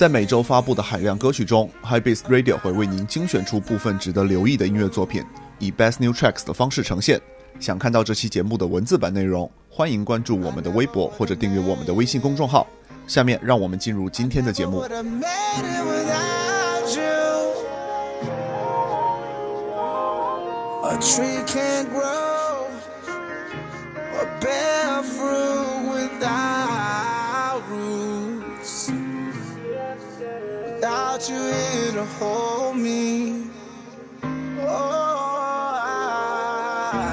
在每周发布的海量歌曲中，High Beats Radio 会为您精选出部分值得留意的音乐作品，以 Best New Tracks 的方式呈现。想看到这期节目的文字版内容，欢迎关注我们的微博或者订阅我们的微信公众号。下面让我们进入今天的节目。A tree can't grow or bear fruit Without you here to hold me. Oh, I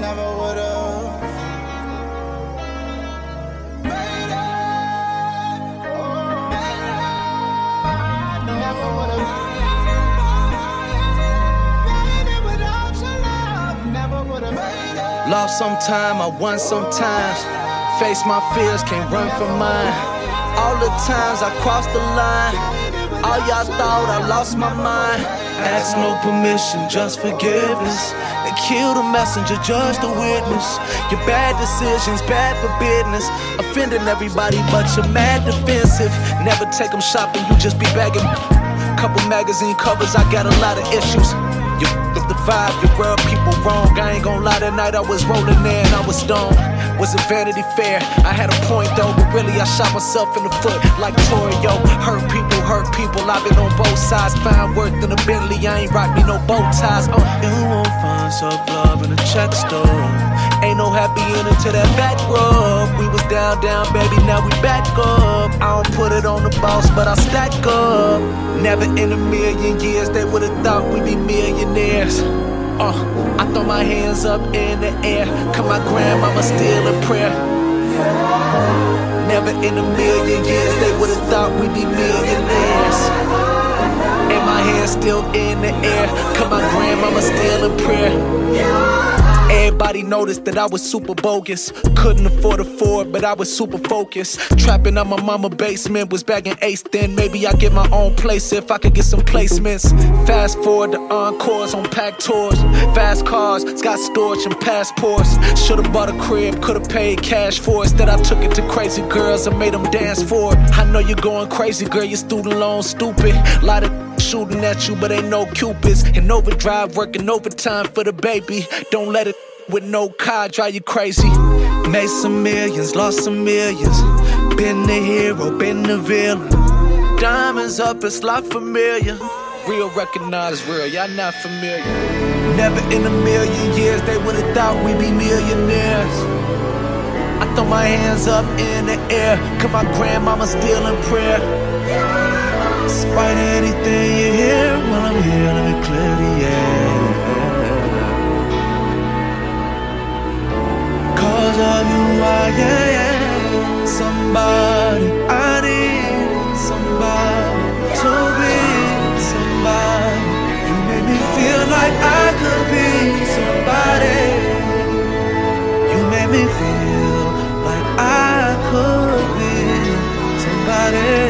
never would have. Made it. Oh, made it. Never would have. Lost sometime, I won sometimes. Face my fears, can't run from mine. All the times I crossed the line, all y'all thought I lost my mind. Ask no permission, just forgiveness. They kill the messenger, judge the witness. Your bad decisions, bad for business. Offending everybody, but you're mad defensive. Never take them shopping, you just be begging. Couple magazine covers, I got a lot of issues. The vibe, you rub people wrong. I ain't gon' lie, that night I was rolling there and I was stoned. Was it Vanity Fair? I had a point though, but really I shot myself in the foot like Torio. Hurt people, hurt people. I've been on both sides. Find worth in a Bentley, I ain't rock me no bow ties. Uh, you won't find self love in a check store. Ain't no happy ending to that back rub. We was down, down, baby, now we back up. I don't put it on the boss, but I stack up. Never in a million years they would've thought we'd be millionaires. Uh, I throw my hands up in the air, cause my grandmama still in prayer. Never in a million years they would've thought we'd be millionaires. And my hands still in the air, cause my grandmama still in prayer. Everybody noticed that I was super bogus. Couldn't afford a Ford, but I was super focused. Trapping on my mama basement, was back in Ace then. Maybe I get my own place if I could get some placements. Fast forward to encores on packed tours. Fast cars, it's got storage and passports. Should've bought a crib, could've paid cash for it. Instead, I took it to crazy girls and made them dance for it. I know you're going crazy, girl, your student loan stupid. Lot of shooting at you, but ain't no cupids. And overdrive, working overtime for the baby. Don't let it with no car drive you crazy. Made some millions, lost some millions. Been the hero, been the villain. Diamonds up, it's lot familiar. Real recognize real, y'all not familiar. Never in a million years they would've thought we'd be millionaires. Throw my hands up in the air, cause my grandmama still in prayer. Despite anything you hear, while I'm here, let me clear the air. Cause of you, I am somebody. I need somebody to be somebody. You make me feel like I could be somebody. Be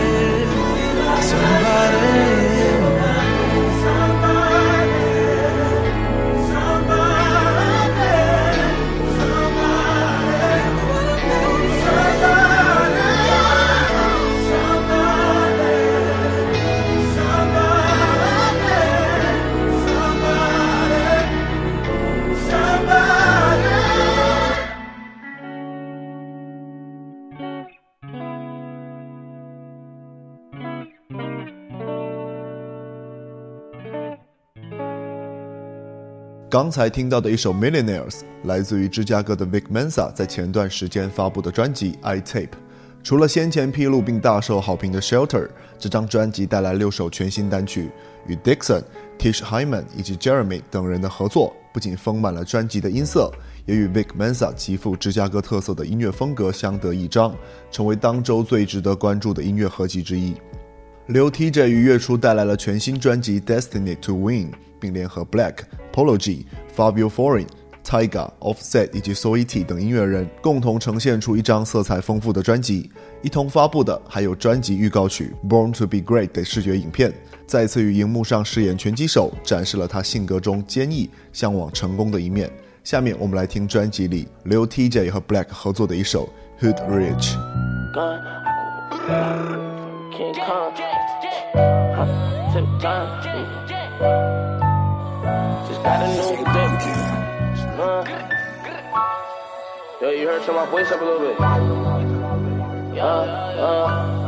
刚才听到的一首《Millionaires》来自于芝加哥的 Vic Mensa 在前段时间发布的专辑《I Tape》。除了先前披露并大受好评的《Shelter》，这张专辑带来六首全新单曲，与 Dixon、Tish Hyman 以及 Jeremy 等人的合作，不仅丰满了专辑的音色，也与 Vic Mensa 极富芝加哥特色的音乐风格相得益彰，成为当周最值得关注的音乐合集之一。刘 TJ 于月初带来了全新专辑《Destiny to Win》，并联合 Black、Polo G、Fabio Foreign、Tyga、Offset 以及 Soiti 等音乐人，共同呈现出一张色彩丰富的专辑。一同发布的还有专辑预告曲《Born to Be Great》的视觉影片。再次与荧幕上饰演拳击手，展示了他性格中坚毅、向往成功的一面。下面我们来听专辑里刘 TJ 和 Black 合作的一首《Hood Rich》。King Kong. Huh, to the time. Just got a new dick. Uh. Yo, you heard some of my voice up a little bit. Yeah, yeah.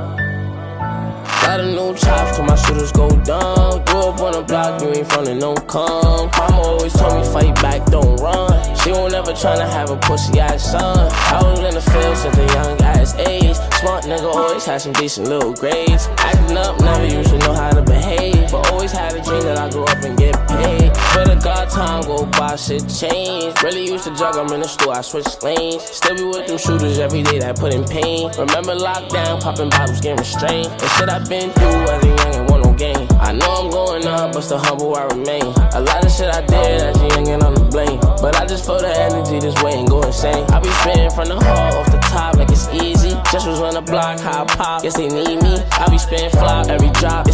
Got a new chop till my shooters go down. Grew up on the block, you ain't from the no come. Mama always told me fight back, don't run. She won't ever tryna have a pussy ass son. I was in the field since a young ass age. Smart nigga always had some decent little grades. Acting up, never used to know how to behave. But always had a dream that I grew up and get paid. But the God time go by, shit change. Really used to jug, I'm in the store, I switch lanes. Still be with them shooters every day that put in pain. Remember lockdown, popping bottles, getting restrained. And shit I been through as a young and want no game. I know I'm going up, but still humble I remain. A lot of shit I did as a young and I'm to blame. But I just feel the energy this way and go insane. I be spitting from the heart off the top like it's easy. Just was on the block, I pop, guess they need me. I be spitting flop every drop,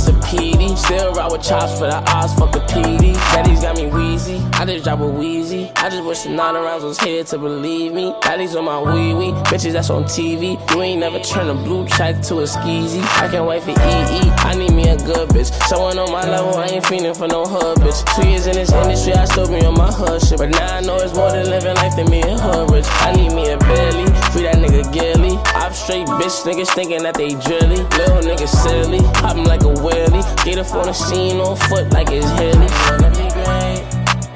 with chops for the odds, fuck the PD. Daddy's got me wheezy, I just drop a wheezy. I just wish the nine rounds was here to believe me. Daddy's on my wee wee, bitches that's on TV. You ain't never turn a blue check to a skeezy. I can't wait for EE, I need me a good bitch. Someone on my level, I ain't feeling for no hood bitch. Two years in this industry, I still be on my hood shit. But now I know it's more than living life than me and hood rich. I need me a belly, free that nigga Gilly. I'm straight bitch niggas thinking that they drilly. Little niggas silly, poppin' like a wheelie. Get up on the scene on foot like it's hilly. Wanna be great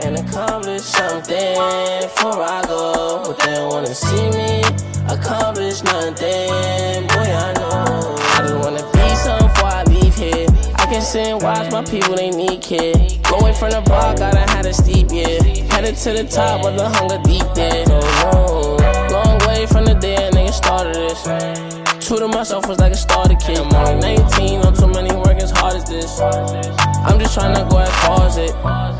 and accomplish something before I go. But they don't wanna see me accomplish nothing. Boy, I know. I just wanna be something before I leave here. I can sit and watch my people, they need kid. Going from the I done had a steep, yeah. Headed to the top, but the hunger deep there. No, no. Long way from the day a nigga started this. True to myself was like a starter kid. I'm only 19, on too many work as hard as this. I'm just trying to go as far as it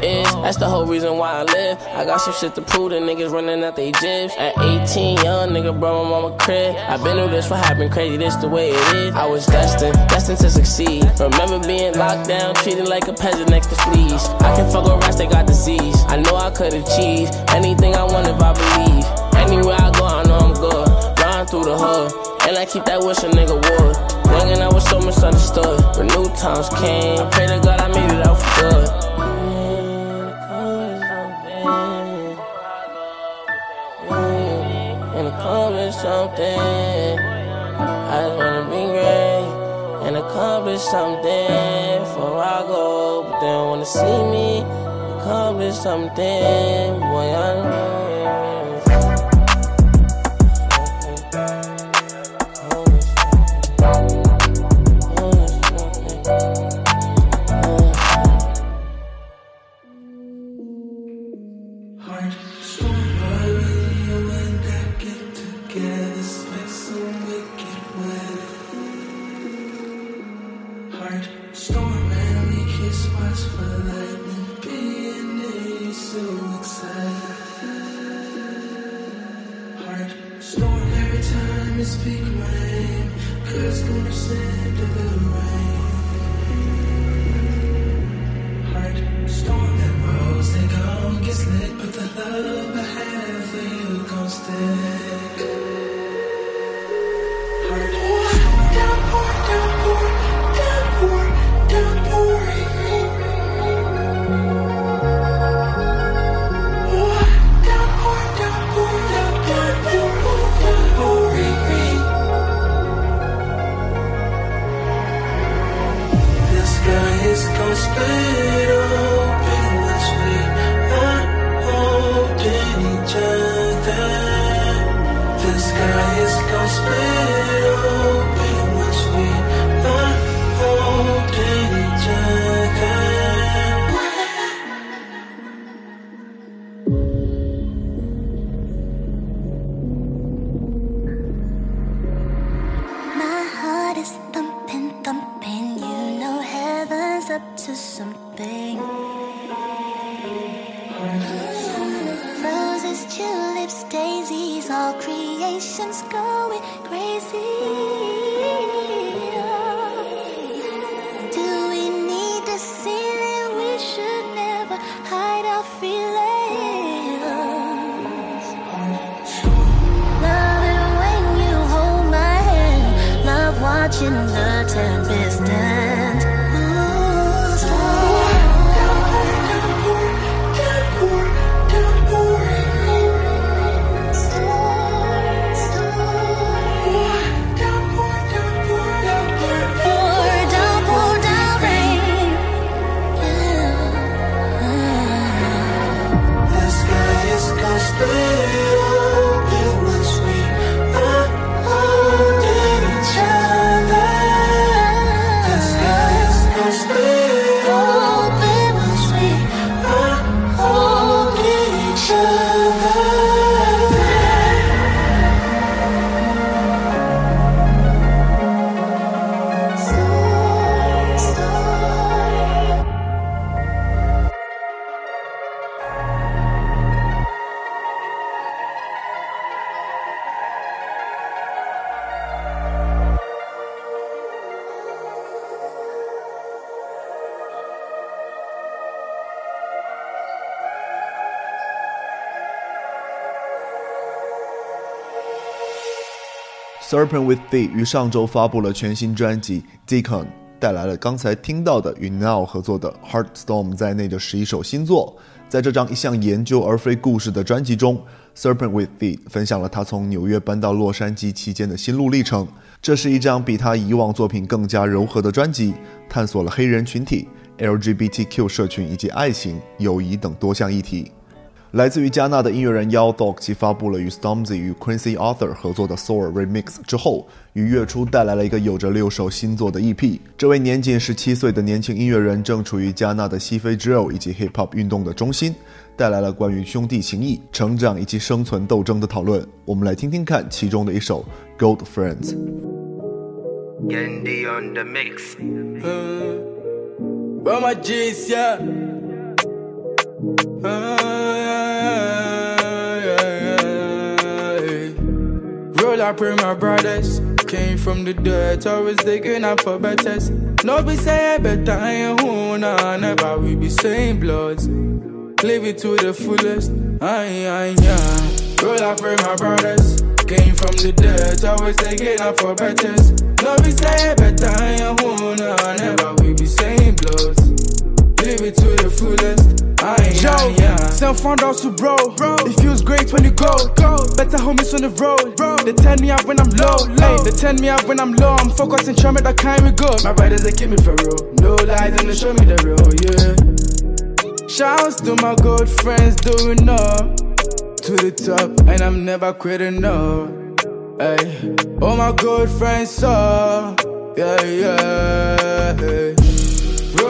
is. That's the whole reason why I live. I got some shit to prove. The niggas running out they jibs. At 18, young nigga, bro, my mama crib. i been through this, what happened crazy, this the way it is. I was destined, destined to succeed. Remember being locked down, treated like a peasant next to fleas. I can fuck with rats, they got disease. I know I could achieve anything I want if I believe. Anywhere I go, I know I'm good. Run through the hood. And I keep that wish a nigga would. Young I was so misunderstood. But new times came. Pray to God I made it out for good. Something. I just wanna be great and accomplish something before I go. But they don't wanna see me accomplish something. Boy, I know. Love it Serpent with Thee 于上周发布了全新专辑《Deacon》，带来了刚才听到的与 Now 合作的 Heartstorm 在内的十一首新作。在这张一项研究而非故事的专辑中，Serpent with Thee 分享了他从纽约搬到洛杉矶期间的心路历程。这是一张比他以往作品更加柔和的专辑，探索了黑人群体、LGBTQ 社群以及爱情、友谊等多项议题。来自于加纳的音乐人 Yao Dog 其发布了与 Stormzy 与 Quincy Arthur 合作的 Soul Remix 之后，于月初带来了一个有着六首新作的 EP。这位年仅十七岁的年轻音乐人正处于加纳的西非 Drill 以及 Hip Hop 运动的中心，带来了关于兄弟情谊、成长以及生存斗争的讨论。我们来听听看其中的一首 Gold Friends。Roll up with my brothers. Came from the dirt, always digging up for betters. No be say better, I ain't who nah, never we be same bloods. Live it to the fullest, aye, aye, yeah. Roll up with my brothers. Came from the dirt, always digging up for betters. No be say better, I ain't who nah, never we be same bloods. Live it to the fullest. Aye, Yo, aye, yeah. send found out to bro. It feels great when you go. go. Better homies on the road. Bro. They turn me up when I'm low. Ay, they turn me up when I'm low. I'm focused and trying that kind we go. My brothers, they keep me for real. No lies, and they show me the real, yeah. Shouts to my good friends doing up to the top, and I'm never quitting no. Hey, all my good friends saw, yeah, yeah. Hey.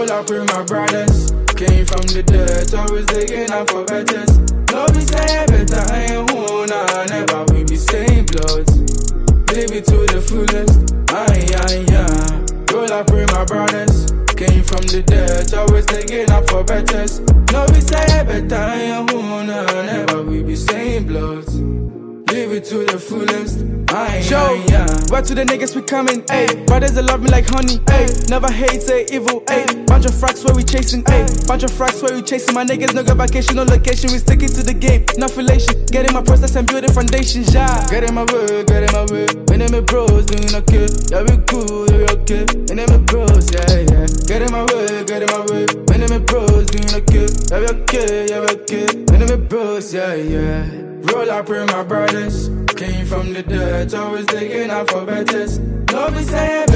Roll up with my brothers. Came from the dirt, always digging up for betters. No be say better, I ain't who nah, never we be same bloods. Live it to the fullest, aye, aye, yeah. Roll up with my brothers. Came from the dirt, always digging up for betters. No be say better, I ain't who nah, never we be same bloods. Live it to the fullest, aye, yeah. where to the niggas we coming, ayy. Brothers that love me like honey, ayy. Never hate, say evil, ayy. Bunch of fracks where we chasing, ayy. Bunch of fracks where we chasing. My niggas no go vacation, no location. We sticking to the game, no affiliation. Getting my process and building foundations, yeah. Get in my way, get in my way. My name is bros, doing okay. Yeah, we cool, yeah, we okay. Always digging up for betters. No be say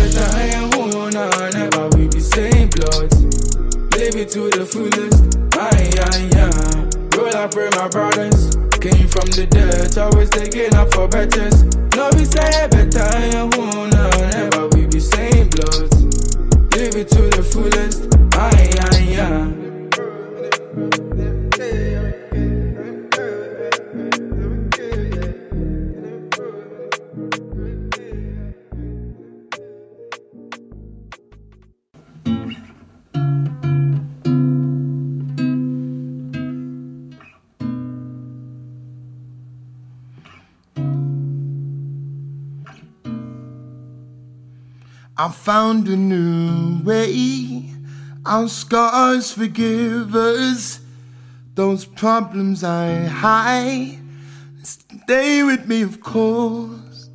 I found a new way. Our scars forgive us. Those problems I hide stay with me, of course.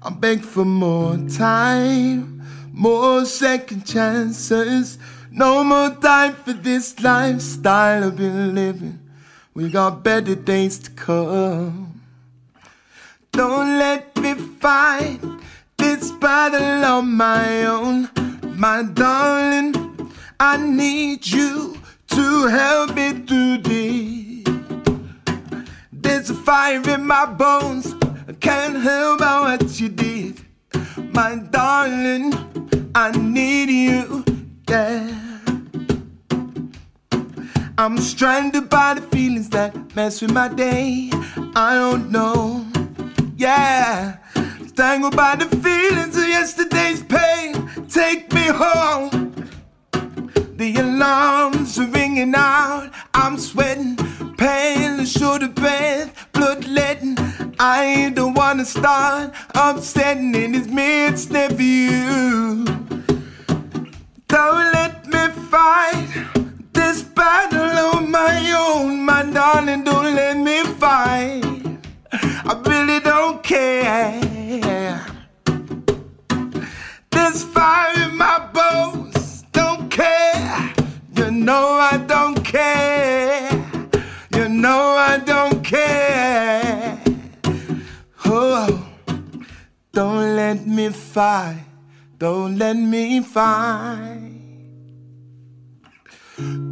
I beg for more time, more second chances. No more time for this lifestyle I've been living. We got better days to come. Don't let me fight this battle on my own, my darling. I need you to help me through this. There's a fire in my bones. I can't help out what you did, my darling. I need you, yeah. I'm stranded by the feelings that mess with my day. I don't know, yeah. Tangled by the feelings of yesterday's pain. Take me home. The alarms are ringing out. I'm sweating, pain, short of breath, bloodletting. I don't wanna start upsetting in this midst of you. Don't let me fight this battle on my own, my darling. Don't let me fight. I really don't care. There's fire in my bones. Don't care. You know I don't care. You know I don't care. Oh, don't let me fight. Don't let me fight.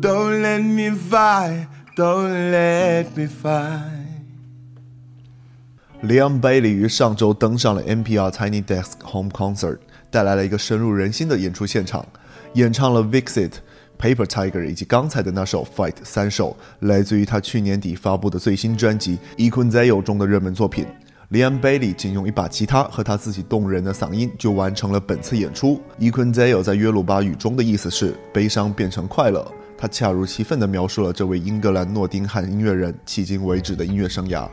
Don't let me fight. Don't let me fight. Leon Bailey 于上周登上了 NPR Tiny Desk Home Concert，带来了一个深入人心的演出现场，演唱了《Vixit》、《Paper Tiger》以及刚才的那首《Fight》三首，来自于他去年底发布的最新专辑《e q u i n z e o 中的热门作品。Leon Bailey 仅用一把吉他和他自己动人的嗓音就完成了本次演出。e q u i n z e o 在约鲁巴语中的意思是“悲伤变成快乐”，他恰如其分地描述了这位英格兰诺丁汉音乐人迄今为止的音乐生涯。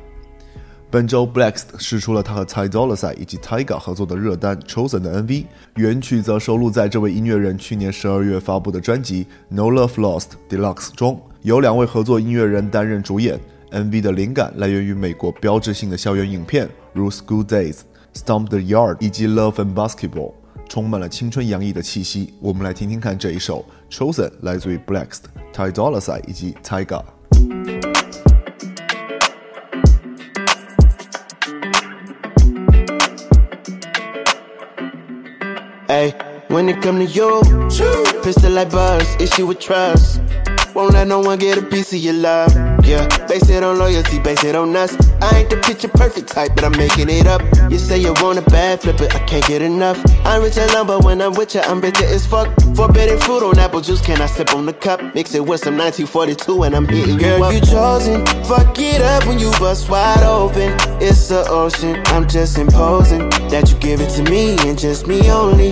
本周 Blacks 试出了他和 Ty Dolla Sign 以及 Tyga 合作的热单 Chosen 的 MV，原曲则收录在这位音乐人去年十二月发布的专辑 No Love Lost Deluxe 中，由两位合作音乐人担任主演。MV 的灵感来源于美国标志性的校园影片，如 School Days、Stomp the Yard 以及 Love and Basketball，充满了青春洋溢的气息。我们来听听看这一首 Chosen，来自于 Blacks、Ty Dolla Sign 以及 Tyga。When it come to you, pistol like buzz, issue with trust. Won't let no one get a piece of your love. Yeah, base it on loyalty, base it on us. I ain't the picture perfect type, but I'm making it up. You say you want a bad flip it, I can't get enough. I'm rich and lumber when I'm with you, I'm bitter as fuck. Forbidden fruit on apple juice, can I sip on the cup? Mix it with some 1942 and I'm hitting Girl, you up. you chosen. Fuck it up when you bust wide open. It's the ocean, I'm just imposing that you give it to me and just me only.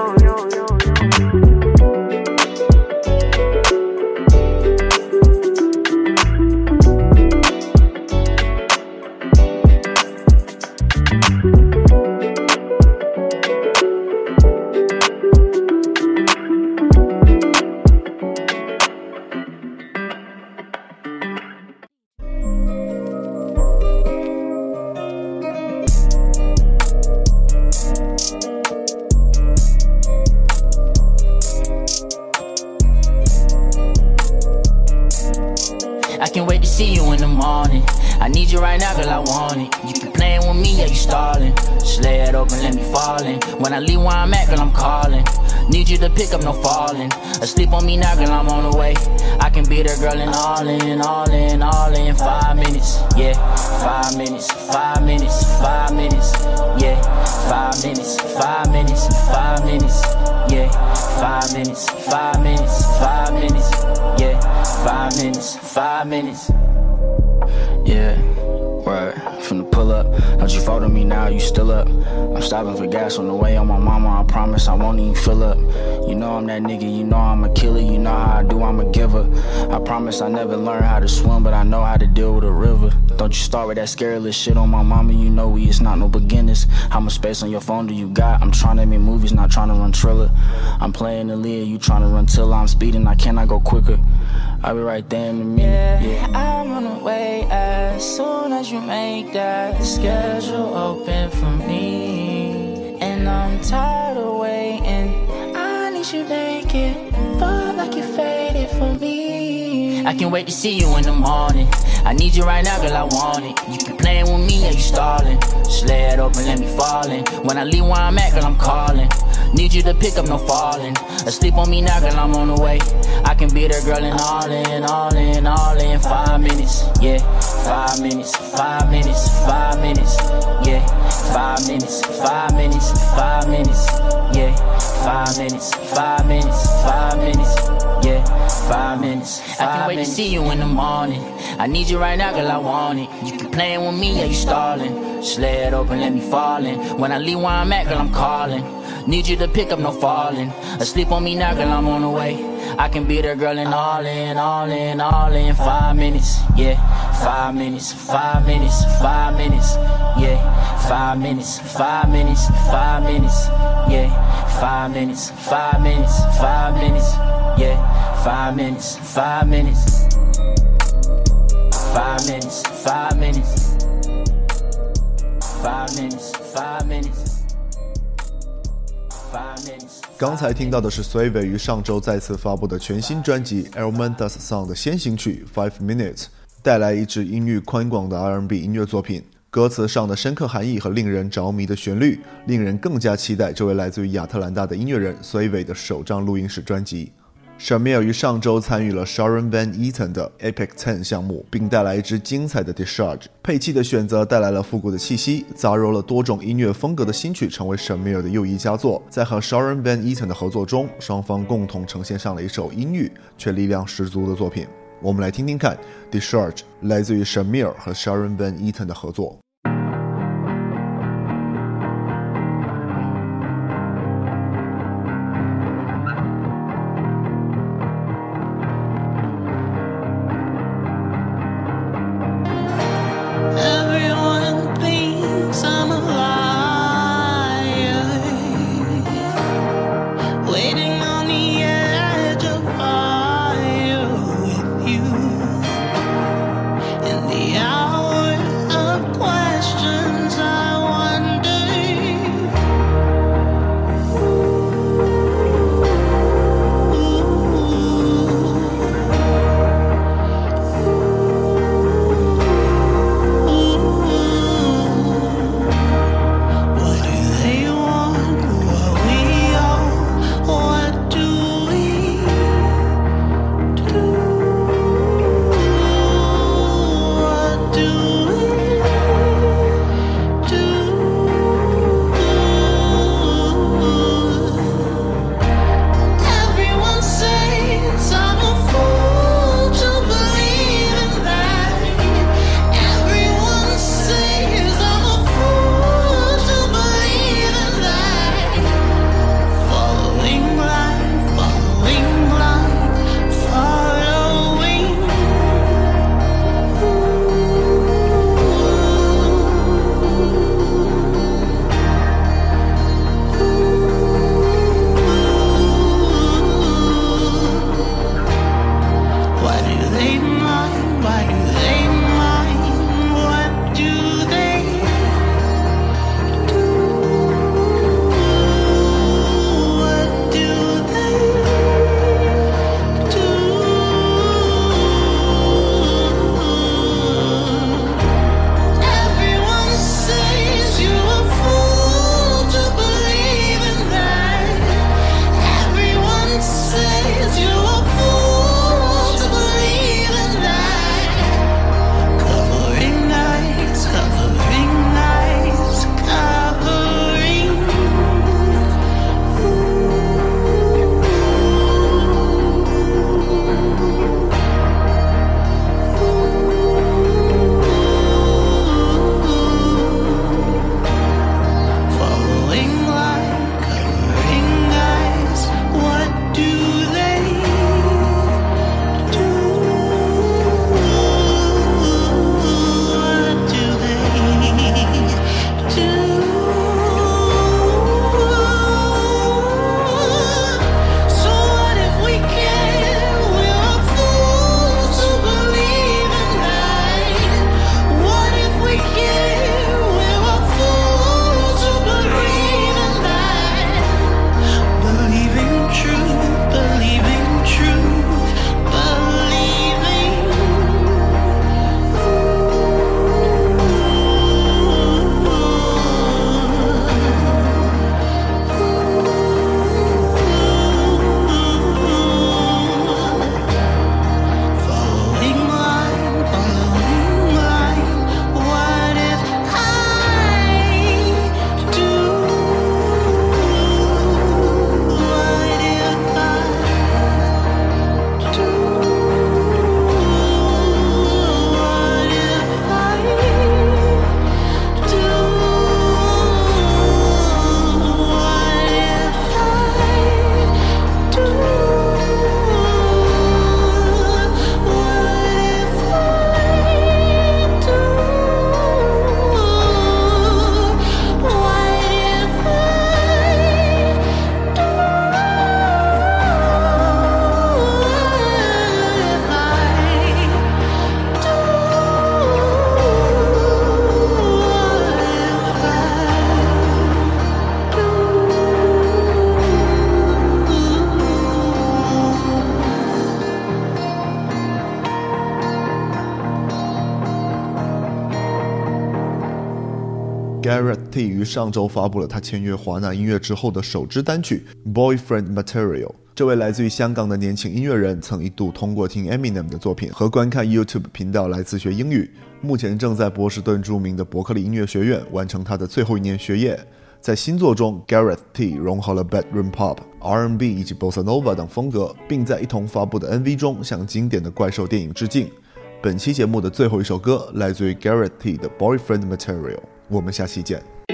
You keep playing with me, yeah, you stalling. It open, let me fall in. When I leave where I'm at, girl, I'm calling. Need you to pick up, no falling. Asleep on me now, girl, I'm on the way. I can be there, girl, and all in, all in, all in. Five minutes, yeah. Five minutes, five minutes, five minutes, yeah. Five minutes, five minutes, five minutes, yeah. Five minutes, five minutes, five minutes, yeah. Five minutes, five minutes. Yeah, right. From the pull up, don't you follow me now? You still up? I'm stopping for gas on the way on my mama. I promise I won't even fill up. You know I'm that nigga. You know I'm a killer. You know how I do. I'm a giver. I promise I never learned how to swim, but I know how to deal with a river. Don't you start with that scary shit on my mama. You know we is not no beginners. How much space on your phone do you got? I'm trying to make movies, not trying to run Triller. I'm playing the lead. You trying to run till I'm speeding. I cannot go quicker. I'll be right there in a minute. Yeah, I'm on the way as soon as make that schedule open for me. And I'm tired of waiting. I need you naked, I can't wait to see you in the morning. I need you right now, girl, I want it. You keep playing with me, yeah, you stalling. It open, let me fall in. When I leave where I'm at, girl, I'm calling. Need you to pick up, no falling. Asleep on me now, girl, I'm on the way. I can be there, girl, and all in, all in, all in. Five minutes, yeah. Five minutes, five minutes, five minutes, yeah. Five minutes, five minutes, five minutes, yeah. Five minutes, five minutes, five minutes, yeah. Five minutes. Five I can't wait minutes. to see you in the morning. I need you right now, girl, I want it. You keep playing with me, yeah, you stalling. Slay it open, let me fall in. When I leave where I'm at, girl, I'm calling. Need you to pick up, no falling. Asleep on me now, girl, I'm on the way. I can be there, girl, and all in, all in, all in. Five minutes, yeah. Five minutes, five minutes, five minutes, yeah. Five minutes, five minutes, five minutes, yeah. Five minutes, five minutes, five minutes. Five minutes, yeah. Five minutes. Five minutes, five minutes. Five minutes, five minutes. Five minutes. 刚才听到的是 Sway 于上周再次发布的全新专辑《Elman Does Song》的先行曲《Five Minutes》，带来一支音域宽广的 R&B 音乐作品。歌词上的深刻含义和令人着迷的旋律，令人更加期待这位来自于亚特兰大的音乐人 Sway 的首张录音室专辑。Shamir 于上周参与了 Sharon Van Eaton 的 Epic Ten 项目，并带来一支精彩的 Discharge。配器的选择带来了复古的气息，杂糅了多种音乐风格的新曲，成为 Shamir 的又一佳作。在和 Sharon Van Eaton 的合作中，双方共同呈现上了一首阴郁却力量十足的作品。我们来听听看 Discharge，来自于 Shamir 和 Sharon Van Eaton 的合作。于上周发布了他签约华纳音乐之后的首支单曲《Boyfriend Material》。这位来自于香港的年轻音乐人曾一度通过听 Eminem 的作品和观看 YouTube 频道来自学英语。目前正在波士顿著名的伯克利音乐学院完成他的最后一年学业。在新作中，Garrett T 融合了 bedroom pop、R&B 以及 bossa nova 等风格，并在一同发布的 MV 中向经典的怪兽电影致敬。本期节目的最后一首歌来自于 Garrett T 的 Boyfriend Material。我们下期见。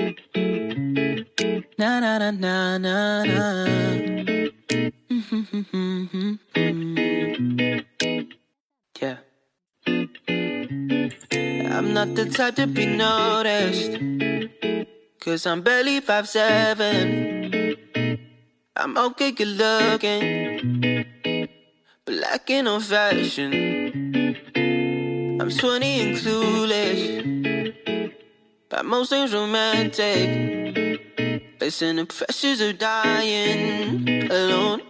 Na na na na na na. Mm-hmm, mm-hmm, mm-hmm, yeah. I'm not the type to be noticed. Cause I'm barely five seven. I'm okay good looking. Black and old fashion. I'm 20 and clueless. But most things romantic. Facing the pressures of dying alone.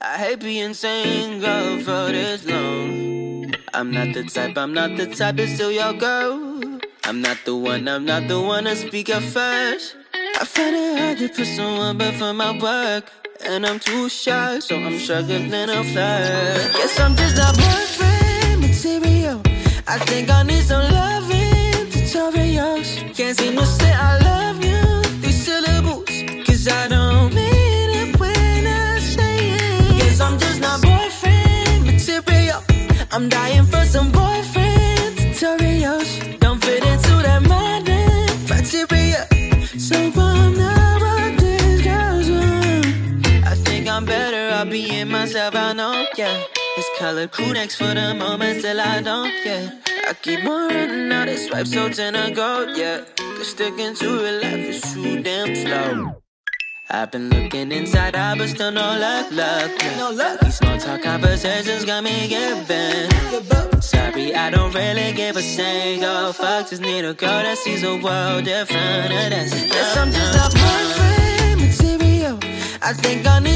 I hate being single for this long. I'm not the type, I'm not the type to steal your girl. I'm not the one, I'm not the one to speak up first. I find it hard to put someone before my work. And I'm too shy, so I'm struggling to flirt. Guess I'm just a boyfriend material. I think I need some loving tutorials. Can't seem to say I love you. Cause I don't mean it when I say it. Guess I'm just not boyfriend material. I'm dying for some boyfriend tutorials. Don't fit into that modern criteria. So I'm not what these girls want. I think I'm better off being myself, I know, yeah. It's color crew next for the moment till I don't, yeah. I keep on running out of swipes, so tend to go, yeah. Cause sticking to real life is too damn slow. I've been looking inside out, but still no luck, luck. No luck. These small talk conversations got me giving. Sorry, I don't really give a single fuck. Just need a girl that sees the world different. And that's Guess I'm just a boyfriend material. I think I need